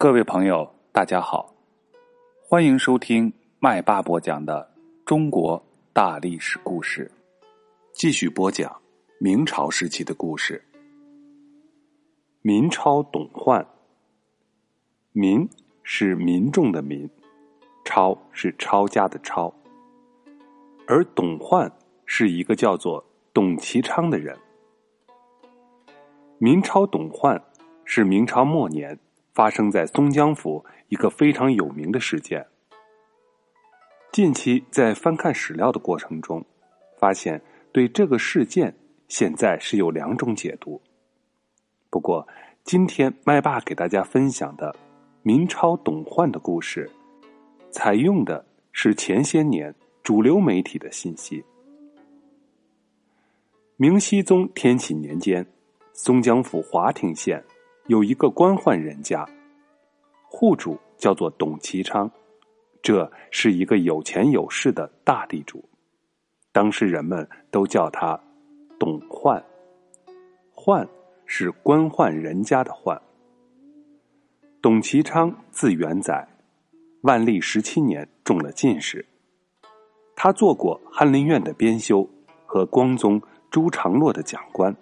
各位朋友，大家好，欢迎收听麦霸播讲的中国大历史故事。继续播讲明朝时期的故事。明超董焕，民是民众的民，超是抄家的抄，而董焕是一个叫做董其昌的人。明超董焕是明朝末年。发生在松江府一个非常有名的事件。近期在翻看史料的过程中，发现对这个事件现在是有两种解读。不过，今天麦霸给大家分享的明朝董焕的故事，采用的是前些年主流媒体的信息。明熹宗天启年间，松江府华亭县。有一个官宦人家，户主叫做董其昌，这是一个有钱有势的大地主，当时人们都叫他董焕。焕是官宦人家的宦。董其昌字元载，万历十七年中了进士，他做过翰林院的编修和光宗朱常洛的讲官。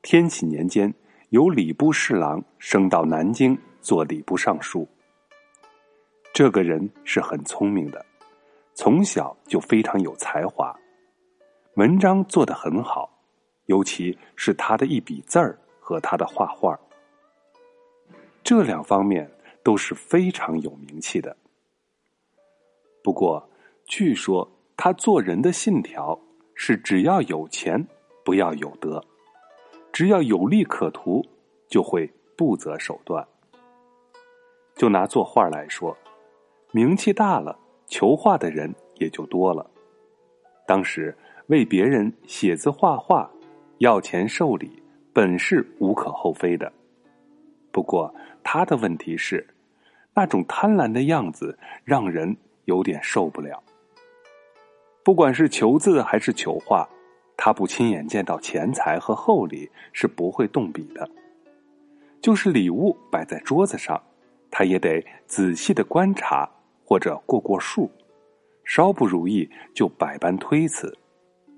天启年间。由礼部侍郎升到南京做礼部尚书。这个人是很聪明的，从小就非常有才华，文章做得很好，尤其是他的一笔字儿和他的画画，这两方面都是非常有名气的。不过，据说他做人的信条是：只要有钱，不要有德。只要有利可图，就会不择手段。就拿作画来说，名气大了，求画的人也就多了。当时为别人写字画画，要钱受礼，本是无可厚非的。不过他的问题是，那种贪婪的样子让人有点受不了。不管是求字还是求画。他不亲眼见到钱财和厚礼是不会动笔的，就是礼物摆在桌子上，他也得仔细的观察或者过过数，稍不如意就百般推辞，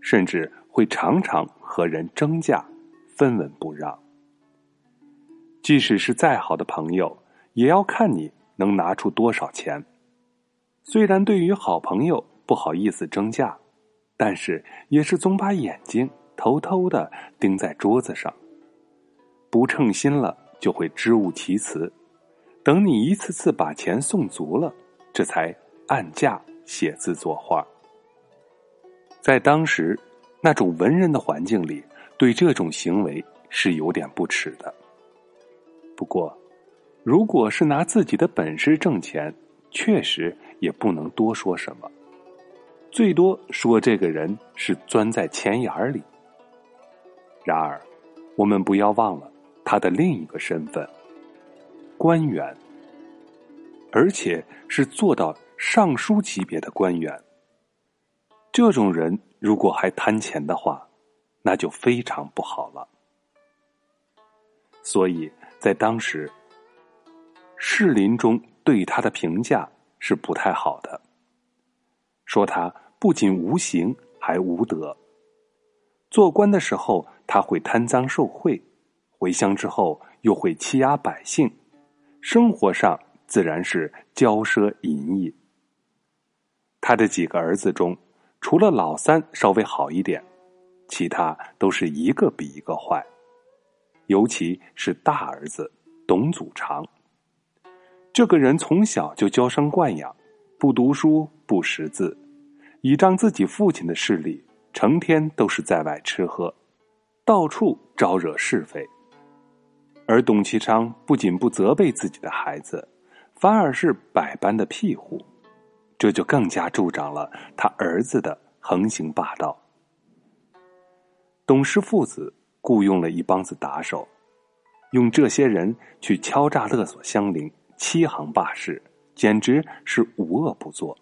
甚至会常常和人争价，分文不让。即使是再好的朋友，也要看你能拿出多少钱。虽然对于好朋友不好意思争价。但是，也是总把眼睛偷偷的盯在桌子上，不称心了就会支吾其词，等你一次次把钱送足了，这才按价写字作画。在当时那种文人的环境里，对这种行为是有点不耻的。不过，如果是拿自己的本事挣钱，确实也不能多说什么。最多说这个人是钻在钱眼里。然而，我们不要忘了他的另一个身份——官员，而且是做到尚书级别的官员。这种人如果还贪钱的话，那就非常不好了。所以在当时，士林中对他的评价是不太好的。说他不仅无形还无德。做官的时候他会贪赃受贿，回乡之后又会欺压百姓，生活上自然是骄奢淫逸。他的几个儿子中，除了老三稍微好一点，其他都是一个比一个坏，尤其是大儿子董祖长。这个人从小就娇生惯养，不读书。不识字，倚仗自己父亲的势力，成天都是在外吃喝，到处招惹是非。而董其昌不仅不责备自己的孩子，反而是百般的庇护，这就更加助长了他儿子的横行霸道。董氏父子雇佣了一帮子打手，用这些人去敲诈勒索乡邻，欺行霸市，简直是无恶不作。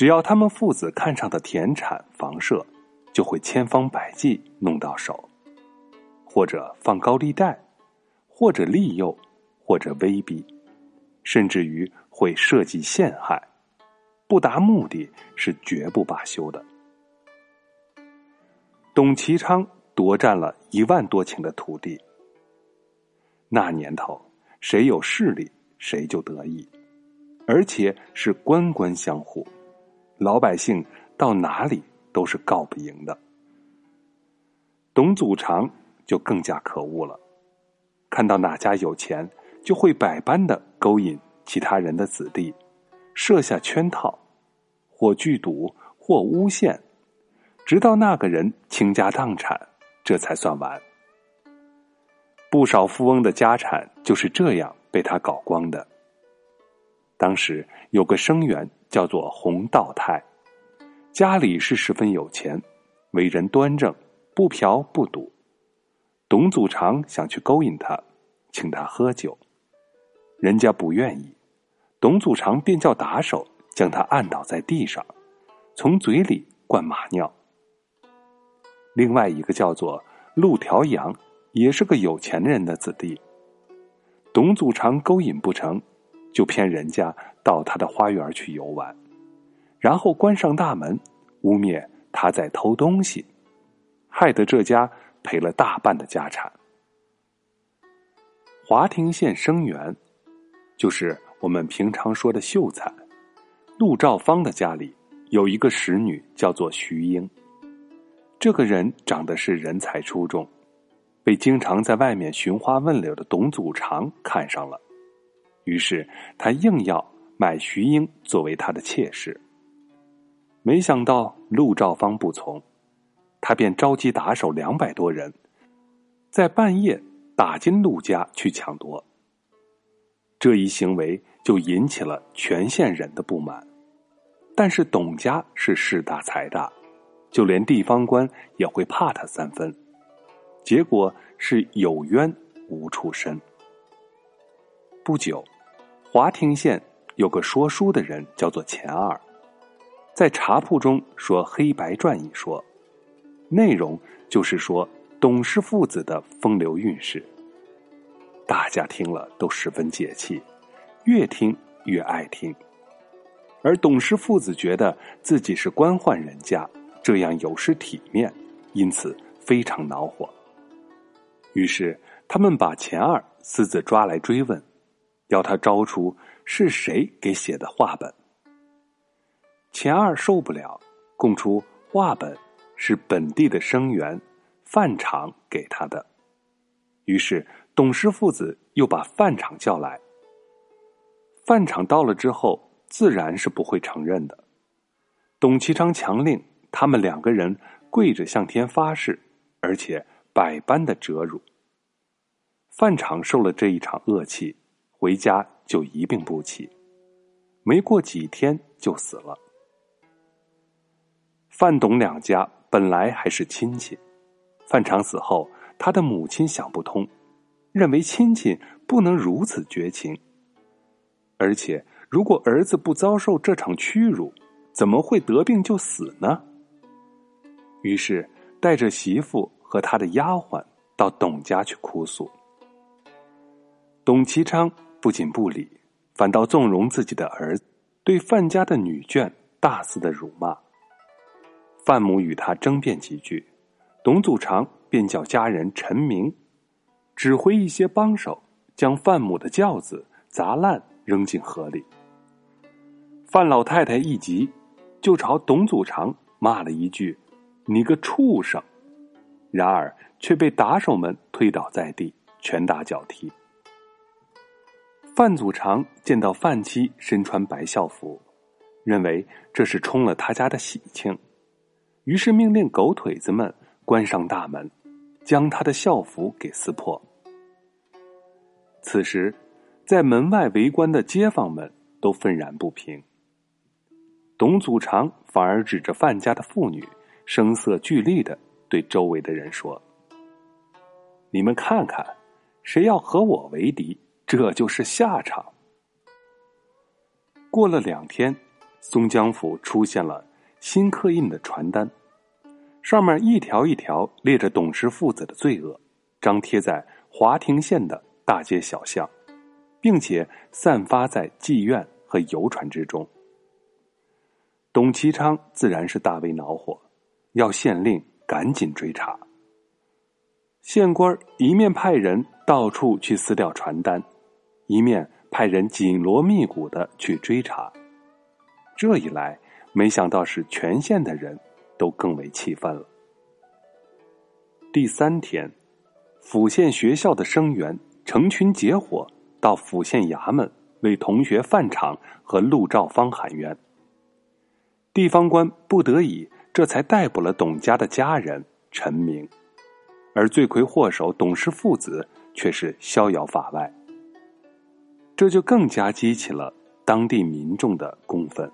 只要他们父子看上的田产房舍，就会千方百计弄到手，或者放高利贷，或者利诱，或者威逼，甚至于会设计陷害，不达目的是绝不罢休的。董其昌夺占了一万多顷的土地。那年头，谁有势力，谁就得意，而且是官官相护，老百姓到哪里都是告不赢的。董祖常就更加可恶了，看到哪家有钱，就会百般的勾引其他人的子弟，设下圈套，或聚赌，或诬陷，直到那个人倾家荡产，这才算完。不少富翁的家产就是这样被他搞光的。当时有个生员叫做洪道泰，家里是十分有钱，为人端正，不嫖不赌。董祖常想去勾引他，请他喝酒，人家不愿意，董祖常便叫打手将他按倒在地上，从嘴里灌马尿。另外一个叫做陆条阳。也是个有钱人的子弟，董祖常勾引不成，就骗人家到他的花园去游玩，然后关上大门，污蔑他在偷东西，害得这家赔了大半的家产。华亭县生源，就是我们平常说的秀才，陆兆芳的家里有一个使女，叫做徐英。这个人长得是人才出众。被经常在外面寻花问柳的董祖常看上了，于是他硬要买徐英作为他的妾室。没想到陆兆芳不从，他便召集打手两百多人，在半夜打进陆家去抢夺。这一行为就引起了全县人的不满，但是董家是势大财大，就连地方官也会怕他三分。结果是有冤无处伸。不久，华亭县有个说书的人，叫做钱二，在茶铺中说《黑白传》一说，内容就是说董氏父子的风流韵事。大家听了都十分解气，越听越爱听。而董氏父子觉得自己是官宦人家，这样有失体面，因此非常恼火。于是，他们把钱二私自抓来追问，要他招出是谁给写的话本。钱二受不了，供出话本是本地的生员范厂给他的。于是，董氏父子又把范厂叫来。范厂到了之后，自然是不会承认的。董其昌强令他们两个人跪着向天发誓，而且。百般的折辱，范厂受了这一场恶气，回家就一病不起，没过几天就死了。范董两家本来还是亲戚，范长死后，他的母亲想不通，认为亲戚不能如此绝情，而且如果儿子不遭受这场屈辱，怎么会得病就死呢？于是带着媳妇。和他的丫鬟到董家去哭诉，董其昌不仅不理，反倒纵容自己的儿子，对范家的女眷大肆的辱骂。范母与他争辩几句，董祖常便叫家人陈明，指挥一些帮手将范母的轿子砸烂扔进河里。范老太太一急，就朝董祖常骂了一句：“你个畜生！”然而，却被打手们推倒在地，拳打脚踢。范祖常见到范妻身穿白校服，认为这是冲了他家的喜庆，于是命令狗腿子们关上大门，将他的校服给撕破。此时，在门外围观的街坊们都愤然不平。董祖常反而指着范家的妇女，声色俱厉的。对周围的人说：“你们看看，谁要和我为敌，这就是下场。”过了两天，松江府出现了新刻印的传单，上面一条一条列着董氏父子的罪恶，张贴在华亭县的大街小巷，并且散发在妓院和游船之中。董其昌自然是大为恼火，要县令赶紧追查。县官一面派人到处去撕掉传单，一面派人紧锣密鼓的去追查。这一来，没想到是全县的人都更为气愤了。第三天，府县学校的生员成群结伙到府县衙门为同学范敞和陆兆芳喊冤。地方官不得已，这才逮捕了董家的家人陈明，而罪魁祸首董氏父子却是逍遥法外。这就更加激起了当地民众的公愤。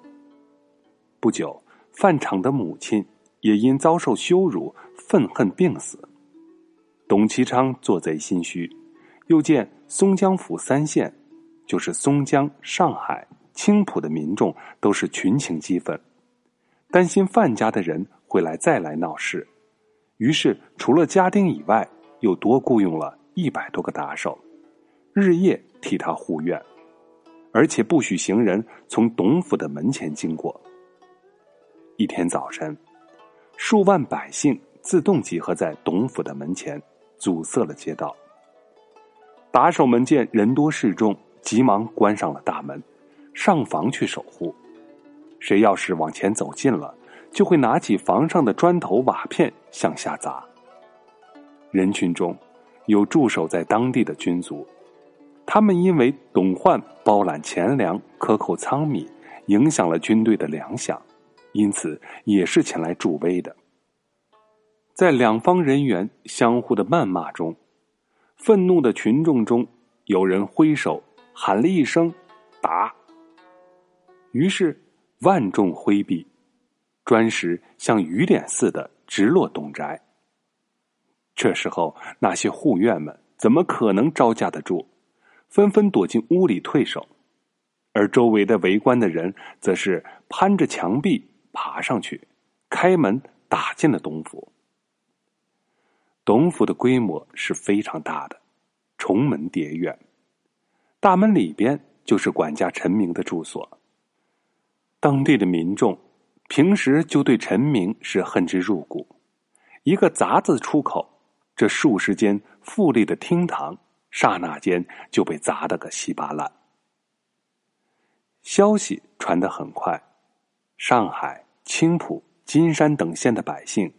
不久，范长的母亲也因遭受羞辱。愤恨病死，董其昌做贼心虚，又见松江府三县，就是松江、上海、青浦的民众都是群情激愤，担心范家的人会来再来闹事，于是除了家丁以外，又多雇佣了一百多个打手，日夜替他护院，而且不许行人从董府的门前经过。一天早晨，数万百姓。自动集合在董府的门前，阻塞了街道。打手们见人多势众，急忙关上了大门，上房去守护。谁要是往前走近了，就会拿起房上的砖头瓦片向下砸。人群中有驻守在当地的军卒，他们因为董焕包揽钱粮、克扣仓米，影响了军队的粮饷，因此也是前来助威的。在两方人员相互的谩骂中，愤怒的群众中有人挥手喊了一声“打”，于是万众挥臂，砖石像雨点似的直落董宅。这时候，那些护院们怎么可能招架得住？纷纷躲进屋里退守，而周围的围观的人则是攀着墙壁爬上去，开门打进了董府。董府的规模是非常大的，重门叠院，大门里边就是管家陈明的住所。当地的民众平时就对陈明是恨之入骨，一个“杂”字出口，这数十间富丽的厅堂，刹那间就被砸得个稀巴烂。消息传得很快，上海、青浦、金山等县的百姓。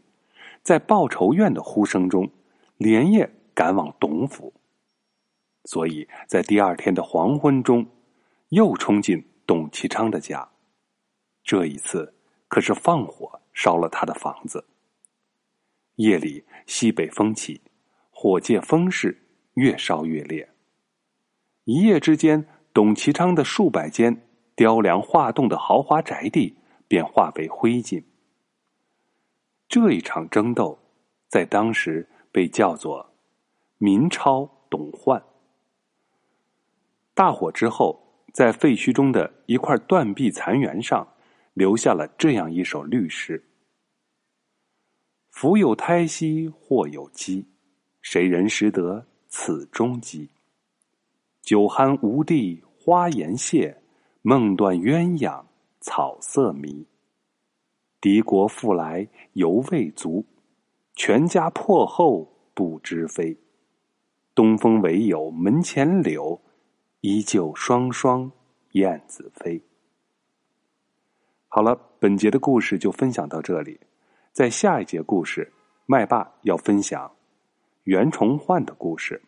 在报仇院的呼声中，连夜赶往董府，所以在第二天的黄昏中，又冲进董其昌的家。这一次可是放火烧了他的房子。夜里西北风起，火借风势，越烧越烈。一夜之间，董其昌的数百间雕梁画栋的豪华宅地便化为灰烬。这一场争斗，在当时被叫做“民超董焕”。大火之后，在废墟中的一块断壁残垣上，留下了这样一首律诗：“福有胎息，祸有机，谁人识得此中极？酒酣无地花颜谢，梦断鸳鸯草色迷。”敌国复来犹未足，全家破后不知飞。东风唯有门前柳，依旧双双燕子飞。好了，本节的故事就分享到这里，在下一节故事，麦霸要分享袁崇焕的故事。